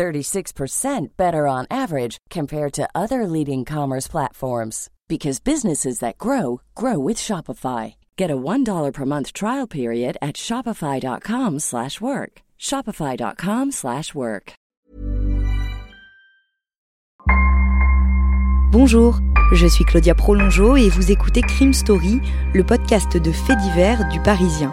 36% better on average compared to other leading commerce platforms because businesses that grow grow with Shopify. Get a $1 per month trial period at shopify.com/work. shopify.com/work. Bonjour, je suis Claudia Prolongeau et vous écoutez Crime Story, le podcast de faits divers du Parisien.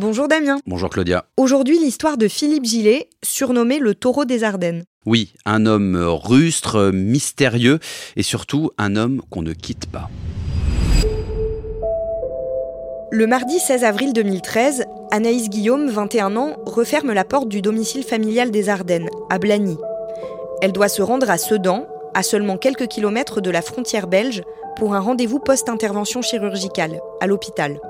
Bonjour Damien. Bonjour Claudia. Aujourd'hui, l'histoire de Philippe Gillet, surnommé le taureau des Ardennes. Oui, un homme rustre, mystérieux et surtout un homme qu'on ne quitte pas. Le mardi 16 avril 2013, Anaïs Guillaume, 21 ans, referme la porte du domicile familial des Ardennes, à Blagny. Elle doit se rendre à Sedan, à seulement quelques kilomètres de la frontière belge, pour un rendez-vous post-intervention chirurgicale, à l'hôpital.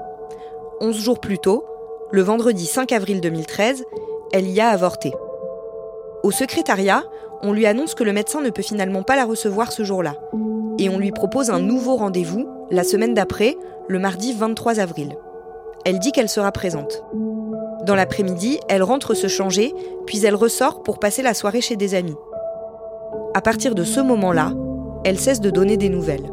Onze jours plus tôt, le vendredi 5 avril 2013, elle y a avorté. Au secrétariat, on lui annonce que le médecin ne peut finalement pas la recevoir ce jour-là. Et on lui propose un nouveau rendez-vous, la semaine d'après, le mardi 23 avril. Elle dit qu'elle sera présente. Dans l'après-midi, elle rentre se changer, puis elle ressort pour passer la soirée chez des amis. À partir de ce moment-là, elle cesse de donner des nouvelles.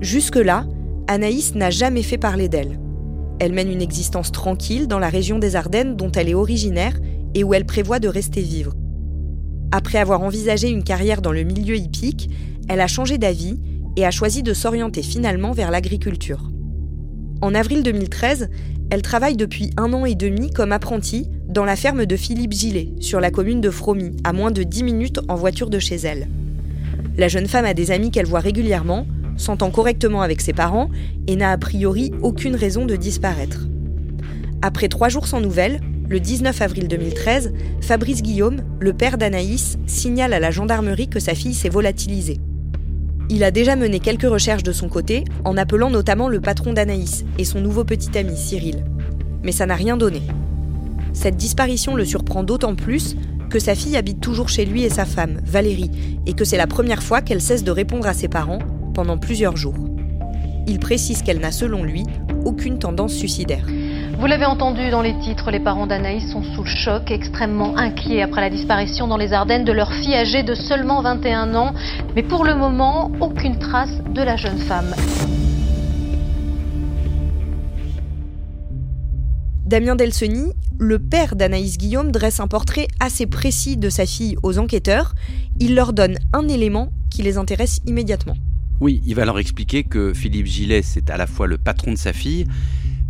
Jusque-là, Anaïs n'a jamais fait parler d'elle. Elle mène une existence tranquille dans la région des Ardennes dont elle est originaire et où elle prévoit de rester vivre. Après avoir envisagé une carrière dans le milieu hippique, elle a changé d'avis et a choisi de s'orienter finalement vers l'agriculture. En avril 2013, elle travaille depuis un an et demi comme apprentie dans la ferme de Philippe Gillet, sur la commune de Fromy, à moins de 10 minutes en voiture de chez elle. La jeune femme a des amis qu'elle voit régulièrement, s'entend correctement avec ses parents et n'a a priori aucune raison de disparaître. Après trois jours sans nouvelles, le 19 avril 2013, Fabrice Guillaume, le père d'Anaïs, signale à la gendarmerie que sa fille s'est volatilisée. Il a déjà mené quelques recherches de son côté, en appelant notamment le patron d'Anaïs et son nouveau petit ami Cyril. Mais ça n'a rien donné. Cette disparition le surprend d'autant plus que sa fille habite toujours chez lui et sa femme, Valérie, et que c'est la première fois qu'elle cesse de répondre à ses parents pendant plusieurs jours. Il précise qu'elle n'a selon lui aucune tendance suicidaire. Vous l'avez entendu dans les titres, les parents d'Anaïs sont sous le choc, extrêmement inquiets après la disparition dans les Ardennes de leur fille âgée de seulement 21 ans. Mais pour le moment, aucune trace de la jeune femme. Damien Delseny, le père d'Anaïs Guillaume, dresse un portrait assez précis de sa fille aux enquêteurs. Il leur donne un élément qui les intéresse immédiatement. Oui, il va leur expliquer que Philippe Gillet, c'est à la fois le patron de sa fille,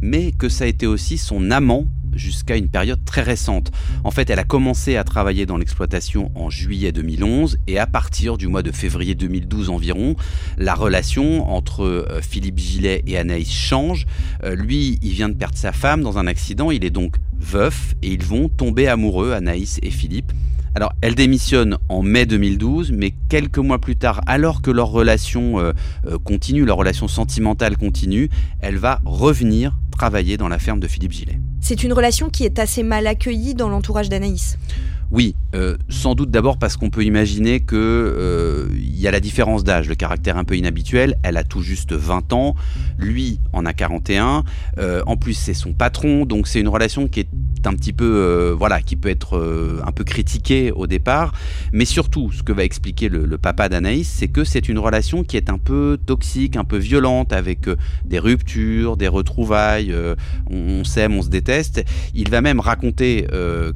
mais que ça a été aussi son amant jusqu'à une période très récente. En fait, elle a commencé à travailler dans l'exploitation en juillet 2011 et à partir du mois de février 2012 environ, la relation entre euh, Philippe Gillet et Anaïs change. Euh, lui, il vient de perdre sa femme dans un accident, il est donc veuf et ils vont tomber amoureux, Anaïs et Philippe. Alors, elle démissionne en mai 2012, mais quelques mois plus tard, alors que leur relation euh, continue, leur relation sentimentale continue, elle va revenir travailler dans la ferme de Philippe Gillet. C'est une relation qui est assez mal accueillie dans l'entourage d'Anaïs. Oui, euh, sans doute d'abord parce qu'on peut imaginer que euh, y a la différence d'âge, le caractère un peu inhabituel. Elle a tout juste 20 ans, lui en a 41. Euh, en plus, c'est son patron, donc c'est une relation qui est un petit peu, euh, voilà, qui peut être euh, un peu critiquée au départ. Mais surtout, ce que va expliquer le, papa d'Anaïs, c'est que c'est une relation qui est un peu toxique, un peu violente, avec euh, des ruptures, des retrouvailles. on, on s'aime, on se déteste. Il va même raconter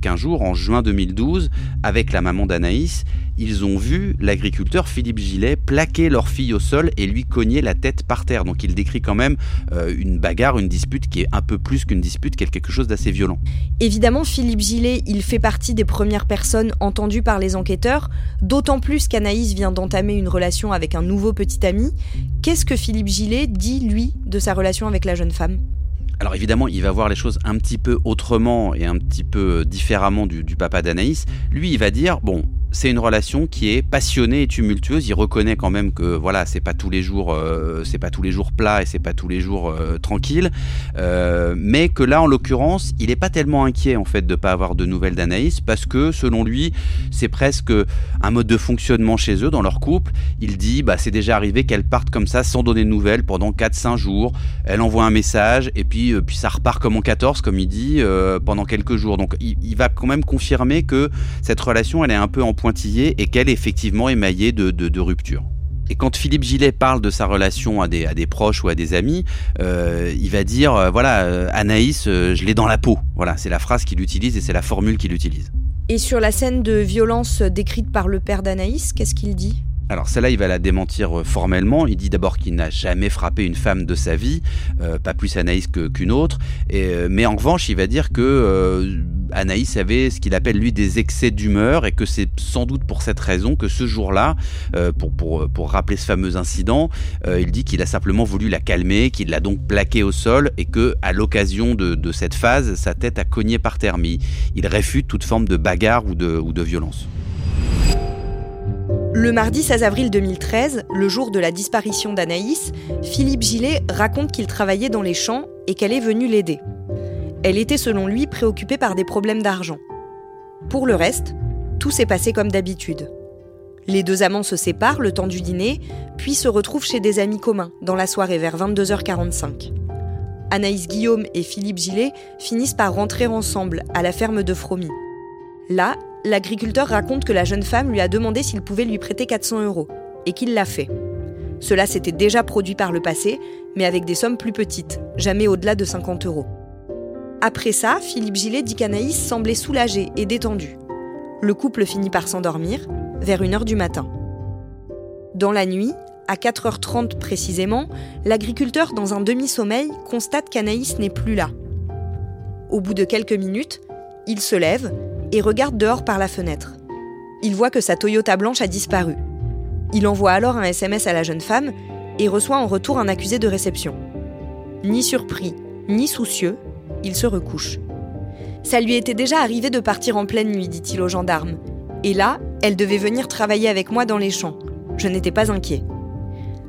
qu'un jour, en juin 2012 2012, avec la maman d'Anaïs, ils ont vu l'agriculteur Philippe Gillet plaquer leur fille au sol et lui cogner la tête par terre. Donc il décrit quand même euh, une bagarre, une dispute qui est un peu plus qu'une dispute, quelque chose d'assez violent. Évidemment, Philippe Gillet, il fait partie des premières personnes entendues par les enquêteurs, d'autant plus qu'Anaïs vient d'entamer une relation avec un nouveau petit ami. Qu'est-ce que Philippe Gillet dit, lui, de sa relation avec la jeune femme? Alors évidemment, il va voir les choses un petit peu autrement et un petit peu différemment du, du papa d'Anaïs. Lui, il va dire, bon, c'est une relation qui est passionnée et tumultueuse. Il reconnaît quand même que voilà, c'est pas tous les jours, euh, c'est pas tous les jours plat et c'est pas tous les jours euh, tranquille, euh, mais que là, en l'occurrence, il est pas tellement inquiet en fait de pas avoir de nouvelles d'Anaïs parce que selon lui, c'est presque un mode de fonctionnement chez eux dans leur couple. Il dit, bah c'est déjà arrivé qu'elle parte comme ça sans donner de nouvelles pendant 4-5 jours. Elle envoie un message et puis puis ça repart comme en 14 comme il dit pendant quelques jours. Donc il, il, va quand même confirmer que cette relation, elle est un peu en et qu'elle est effectivement émaillée de, de, de ruptures. Et quand Philippe Gillet parle de sa relation à des, proches ou à des amis, euh, il va dire euh, voilà, euh, Anaïs, je l'ai dans la peau. Voilà, c'est la phrase qu'il utilise et c'est la formule qu'il utilise. Et sur la scène de violence décrite par le père d'Anaïs, qu'est-ce qu'il dit? Alors celle-là, il va la démentir euh, formellement. Il dit d'abord qu'il n'a jamais frappé une femme de sa vie, euh, pas plus Anaïs qu'une autre. Euh, mais en revanche, il va dire que euh, Anaïs avait ce qu'il appelle lui des excès d'humeur et que c'est sans doute pour cette raison que ce jour-là, pour, rappeler ce fameux incident, il dit qu'il a simplement voulu la calmer, qu'il l'a donc plaquée au sol et que à l'occasion de, cette phase, sa tête a cogné par terre. Il réfute toute forme de bagarre ou de violence. Le mardi 16 avril 2013, le jour de la disparition d'Anaïs, Philippe Gillet raconte qu'il travaillait dans les champs et qu'elle est venue l'aider. Elle était selon lui préoccupée par des problèmes d'argent. Pour le reste, tout s'est passé comme d'habitude. Les deux amants se séparent le temps du dîner, puis se retrouvent chez des amis communs dans la soirée vers 22h45. Anaïs Guillaume et Philippe Gillet finissent par rentrer ensemble à la ferme de Fromy. Là, l'agriculteur raconte que la jeune femme lui a demandé s'il pouvait lui prêter 400 euros, et qu'il l'a fait. Cela s'était déjà produit par le passé, mais avec des sommes plus petites, jamais au-delà de 50 euros. Après ça, Philippe Gillet dit qu'Anaïs semblait soulagée et détendue. Le couple finit par s'endormir, vers 1h du matin. Dans la nuit, à 4h30 précisément, l'agriculteur, dans un demi-sommeil, constate qu'Anaïs n'est plus là. Au bout de quelques minutes, il se lève et regarde dehors par la fenêtre. Il voit que sa Toyota blanche a disparu. Il envoie alors un SMS à la jeune femme et reçoit en retour un accusé de réception. Ni surpris, ni soucieux, il se recouche. Ça lui était déjà arrivé de partir en pleine nuit, dit-il aux gendarmes. Et là, elle devait venir travailler avec moi dans les champs. Je n'étais pas inquiet.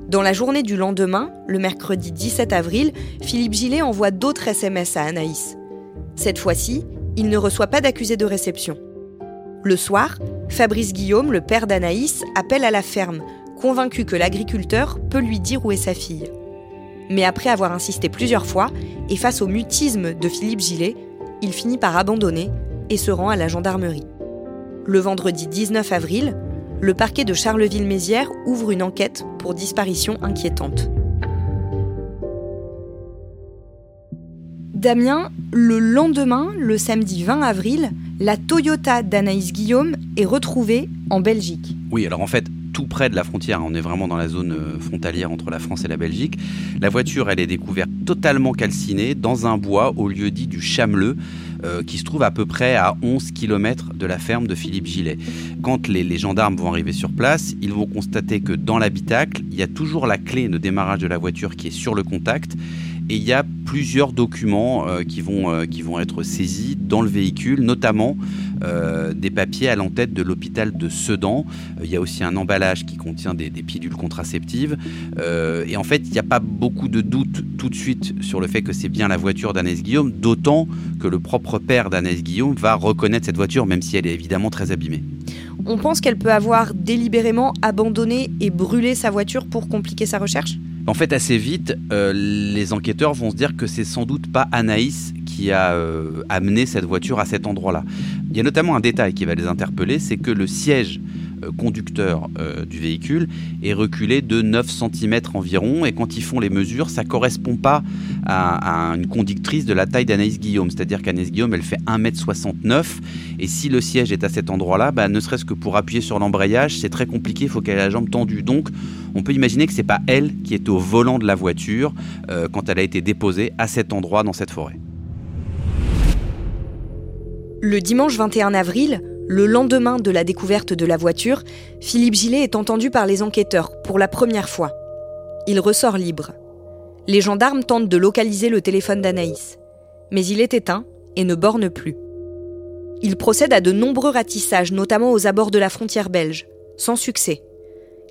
Dans la journée du lendemain, le mercredi 17 avril, Philippe Gillet envoie d'autres SMS à Anaïs. Cette fois-ci, il ne reçoit pas d'accusé de réception. Le soir, Fabrice Guillaume, le père d'Anaïs, appelle à la ferme, convaincu que l'agriculteur peut lui dire où est sa fille. Mais après avoir insisté plusieurs fois, et face au mutisme de Philippe Gillet, il finit par abandonner et se rend à la gendarmerie. Le vendredi 19 avril, le parquet de Charleville-Mézières ouvre une enquête pour disparition inquiétante. Damien, le lendemain, le samedi 20 avril, la Toyota d'Anaïs Guillaume est retrouvée en Belgique. Oui, alors en fait, tout près de la frontière, on est vraiment dans la zone frontalière entre la France et la Belgique. La voiture, elle est découverte totalement calcinée dans un bois au lieu dit du Chameleux, euh, qui se trouve à peu près à 11 km de la ferme de Philippe Gillet. Quand les, les, gendarmes vont arriver sur place, ils vont constater que dans l'habitacle, il y a toujours la clé de démarrage de la voiture qui est sur le contact et il y a plusieurs documents euh, qui, vont, euh, qui vont être saisis dans le véhicule, notamment euh, des papiers à l'entête de l'hôpital de Sedan. il y a aussi un emballage qui contient des, pilules contraceptives. et en fait, il n'y a pas beaucoup de doute tout de suite sur le fait que c'est bien la voiture d'Annès Guillaume, d'autant que le propre père d'Annès Guillaume va reconnaître cette voiture, même si elle est évidemment très abîmée. On pense qu'elle peut avoir délibérément abandonné et brûlé sa voiture pour compliquer sa recherche? En fait, assez vite, euh, les enquêteurs vont se dire que c'est sans doute pas Anaïs qui a amené cette voiture à cet endroit-là. Il y a notamment un détail qui va les interpeller, c'est que le siège euh, conducteur euh, du véhicule est reculé de 9 cm environ et quand ils font les mesures, ça correspond pas à, une conductrice de la taille d'Anaïs Guillaume, c'est-à-dire qu'Anaïs Guillaume elle fait 1m69 et si le siège est à cet endroit-là, bah, ne serait-ce que pour appuyer sur l'embrayage, c'est très compliqué, il faut qu'elle ait la jambe tendue. Donc on peut imaginer que c'est pas elle qui est au volant de la voiture euh, quand elle a été déposée à cet endroit dans cette forêt. Le dimanche 21 avril, le lendemain de la découverte de la voiture, Philippe Gillet est entendu par les enquêteurs pour la première fois. Il ressort libre. Les gendarmes tentent de localiser le téléphone d'Anaïs, mais il est éteint et ne borne plus. Il procède à de nombreux ratissages, notamment aux abords de la frontière belge, sans succès.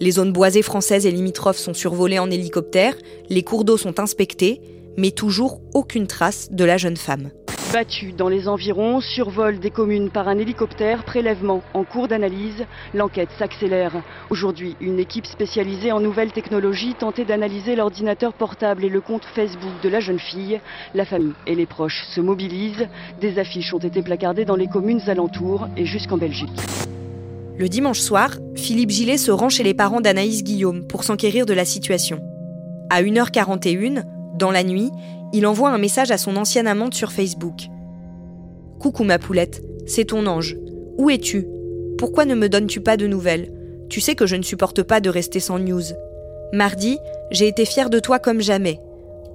Les zones boisées françaises et limitrophes sont survolées en hélicoptère, les cours d'eau sont inspectés, mais toujours aucune trace de la jeune femme battu dans les environs, survol des communes par un hélicoptère, prélèvement en cours d'analyse, l'enquête s'accélère. Aujourd'hui, une équipe spécialisée en nouvelles technologies tentait d'analyser l'ordinateur portable et le compte Facebook de la jeune fille. La famille et les proches se mobilisent. Des affiches ont été placardées dans les communes alentours et jusqu'en Belgique. Le dimanche soir, Philippe Gillet se rend chez les parents d'Anaïs Guillaume pour s'enquérir de la situation. À 1h41, dans la nuit, il envoie un message à son ancienne amante sur Facebook. Coucou ma poulette, c'est ton ange. Où es-tu? Pourquoi ne me donnes-tu pas de nouvelles? Tu sais que je ne supporte pas de rester sans news. Mardi, j'ai été fière de toi comme jamais.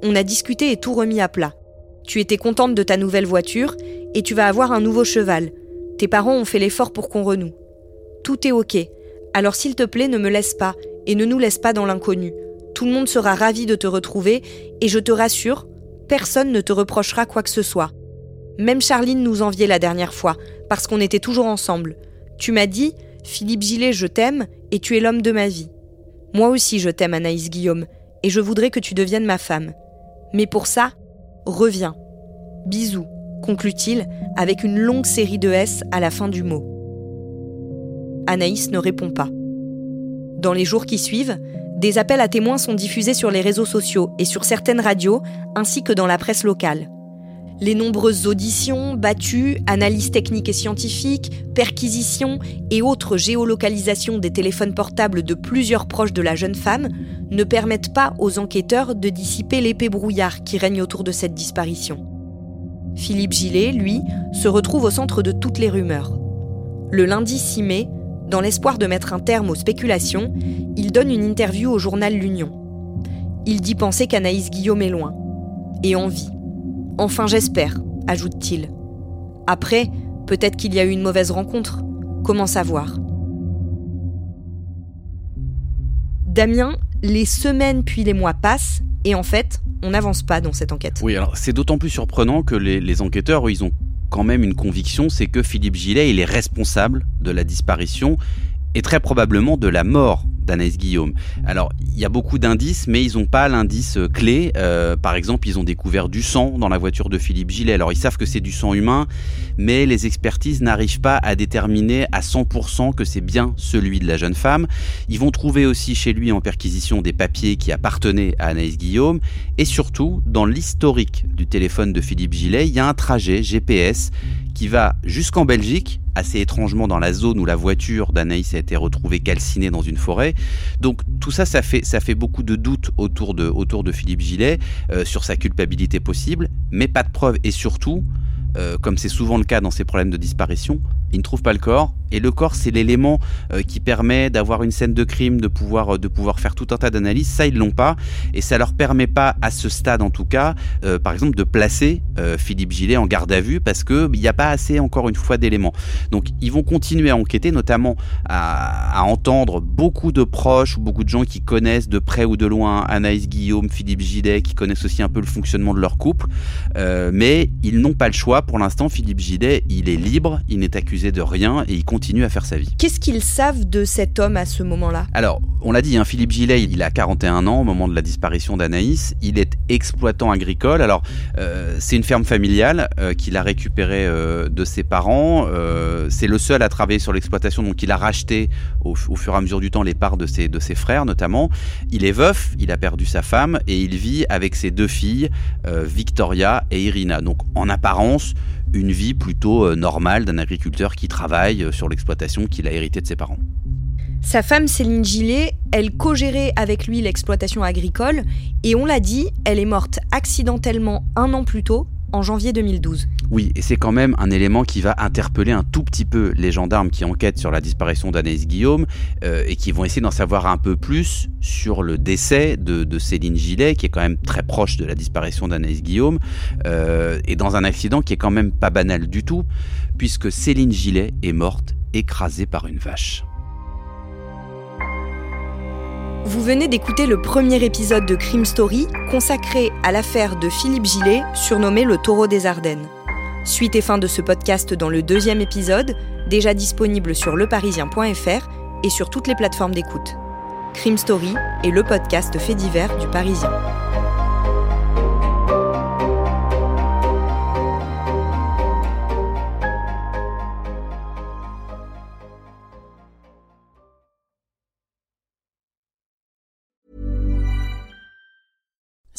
On a discuté et tout remis à plat. Tu étais contente de ta nouvelle voiture et tu vas avoir un nouveau cheval. Tes parents ont fait l'effort pour qu'on renoue. Tout est ok. Alors s'il te plaît, ne me laisse pas et ne nous laisse pas dans l'inconnu. Tout le monde sera ravi de te retrouver et je te rassure, personne ne te reprochera quoi que ce soit. Même Charline nous enviait la dernière fois, parce qu'on était toujours ensemble. Tu m'as dit, Philippe Gillet, je t'aime, et tu es l'homme de ma vie. Moi aussi je t'aime, Anaïs Guillaume, et je voudrais que tu deviennes ma femme. Mais pour ça, reviens. Bisous, conclut-il, avec une longue série de S à la fin du mot. Anaïs ne répond pas. Dans les jours qui suivent, des appels à témoins sont diffusés sur les réseaux sociaux et sur certaines radios, ainsi que dans la presse locale. Les nombreuses auditions, battues, analyses techniques et scientifiques, perquisitions et autres géolocalisations des téléphones portables de plusieurs proches de la jeune femme ne permettent pas aux enquêteurs de dissiper l'épais brouillard qui règne autour de cette disparition. Philippe Gillet, lui, se retrouve au centre de toutes les rumeurs. Le lundi 6 mai, dans l'espoir de mettre un terme aux spéculations, il donne une interview au journal L'Union. Il dit penser qu'Anaïs Guillaume est loin. Et en vie. Enfin j'espère, ajoute-t-il. Après, peut-être qu'il y a eu une mauvaise rencontre. Comment savoir? Damien, les semaines puis les mois passent et en fait, on n'avance pas dans cette enquête. Oui, alors c'est d'autant plus surprenant que les, enquêteurs, ils ont quand même une conviction, c'est que Philippe Gillet, il est responsable de la disparition et très probablement de la mort d'Anaïs Guillaume. Alors, il y a beaucoup d'indices, mais ils n'ont pas l'indice euh, clé. Euh, par exemple, ils ont découvert du sang dans la voiture de Philippe Gillet. Alors, ils savent que c'est du sang humain, mais les expertises n'arrivent pas à déterminer à 100% que c'est bien celui de la jeune femme. Ils vont trouver aussi chez lui en perquisition des papiers qui appartenaient à Anaïs Guillaume. Et surtout, dans l'historique du téléphone de Philippe Gillet, il y a un trajet GPS qui va jusqu'en Belgique, assez étrangement dans la zone où la voiture d'Anaïs a été retrouvée calcinée dans une forêt. Donc tout ça, ça fait, ça fait beaucoup de doutes autour de, Philippe Gillet euh, sur sa culpabilité possible, mais pas de preuves. Et surtout, euh, comme c'est souvent le cas dans ces problèmes de disparition, ils ne trouvent pas le corps. Et le corps, c'est l'élément euh, qui permet d'avoir une scène de crime, de pouvoir, euh, de pouvoir faire tout un tas d'analyses. Ça, ils l'ont pas. Et ça leur permet pas, à ce stade en tout cas, par exemple, de placer Philippe Gillet en garde à vue parce qu'il n'y a pas assez, encore une fois, d'éléments. Donc, ils vont continuer à enquêter, notamment à, à, entendre beaucoup de proches ou beaucoup de gens qui connaissent de près ou de loin Anaïs Guillaume, Philippe Gillet, qui connaissent aussi un peu le fonctionnement de leur couple. mais ils n'ont pas le choix pour l'instant, Philippe Gillet, il est libre, il n'est accusé de rien et il continue à faire sa vie. Qu'est-ce qu'ils savent de cet homme à ce moment-là? Alors, on l'a dit, hein, Philippe Gillet, il a 41 ans au moment de la disparition d'Anaïs. Il est exploitant agricole. Alors, euh, c'est une ferme familiale euh, qu'il a récupérée euh, de ses parents. c'est le seul à travailler sur l'exploitation, donc il a racheté au, fur et à mesure du temps les parts de ses, de ses frères notamment. Il est veuf, il a perdu sa femme et il vit avec ses deux filles, Victoria et Irina. Donc, en apparence, une vie plutôt euh, normale d'un agriculteur qui travaille euh, sur l'exploitation qu'il a hérité de ses parents. Sa femme Céline Gillet, elle co-gérait avec lui l'exploitation agricole et on l'a dit, elle est morte accidentellement un an plus tôt en janvier 2012. Oui, et c'est quand même un élément qui va interpeller un tout petit peu les gendarmes qui enquêtent sur la disparition d'Anaïs Guillaume euh, et qui vont essayer d'en savoir un peu plus sur le décès de, Céline Gillet, qui est quand même très proche de la disparition d'Anaïs Guillaume, euh, et dans un accident qui est quand même pas banal du tout, puisque Céline Gillet est morte écrasée par une vache. Vous venez d'écouter le premier épisode de Crime Story consacré à l'affaire de Philippe Gillet, surnommé le taureau des Ardennes. Suite et fin de ce podcast dans le deuxième épisode, déjà disponible sur leparisien.fr et sur toutes les plateformes d'écoute. Crime Story est le podcast fait divers du Parisien.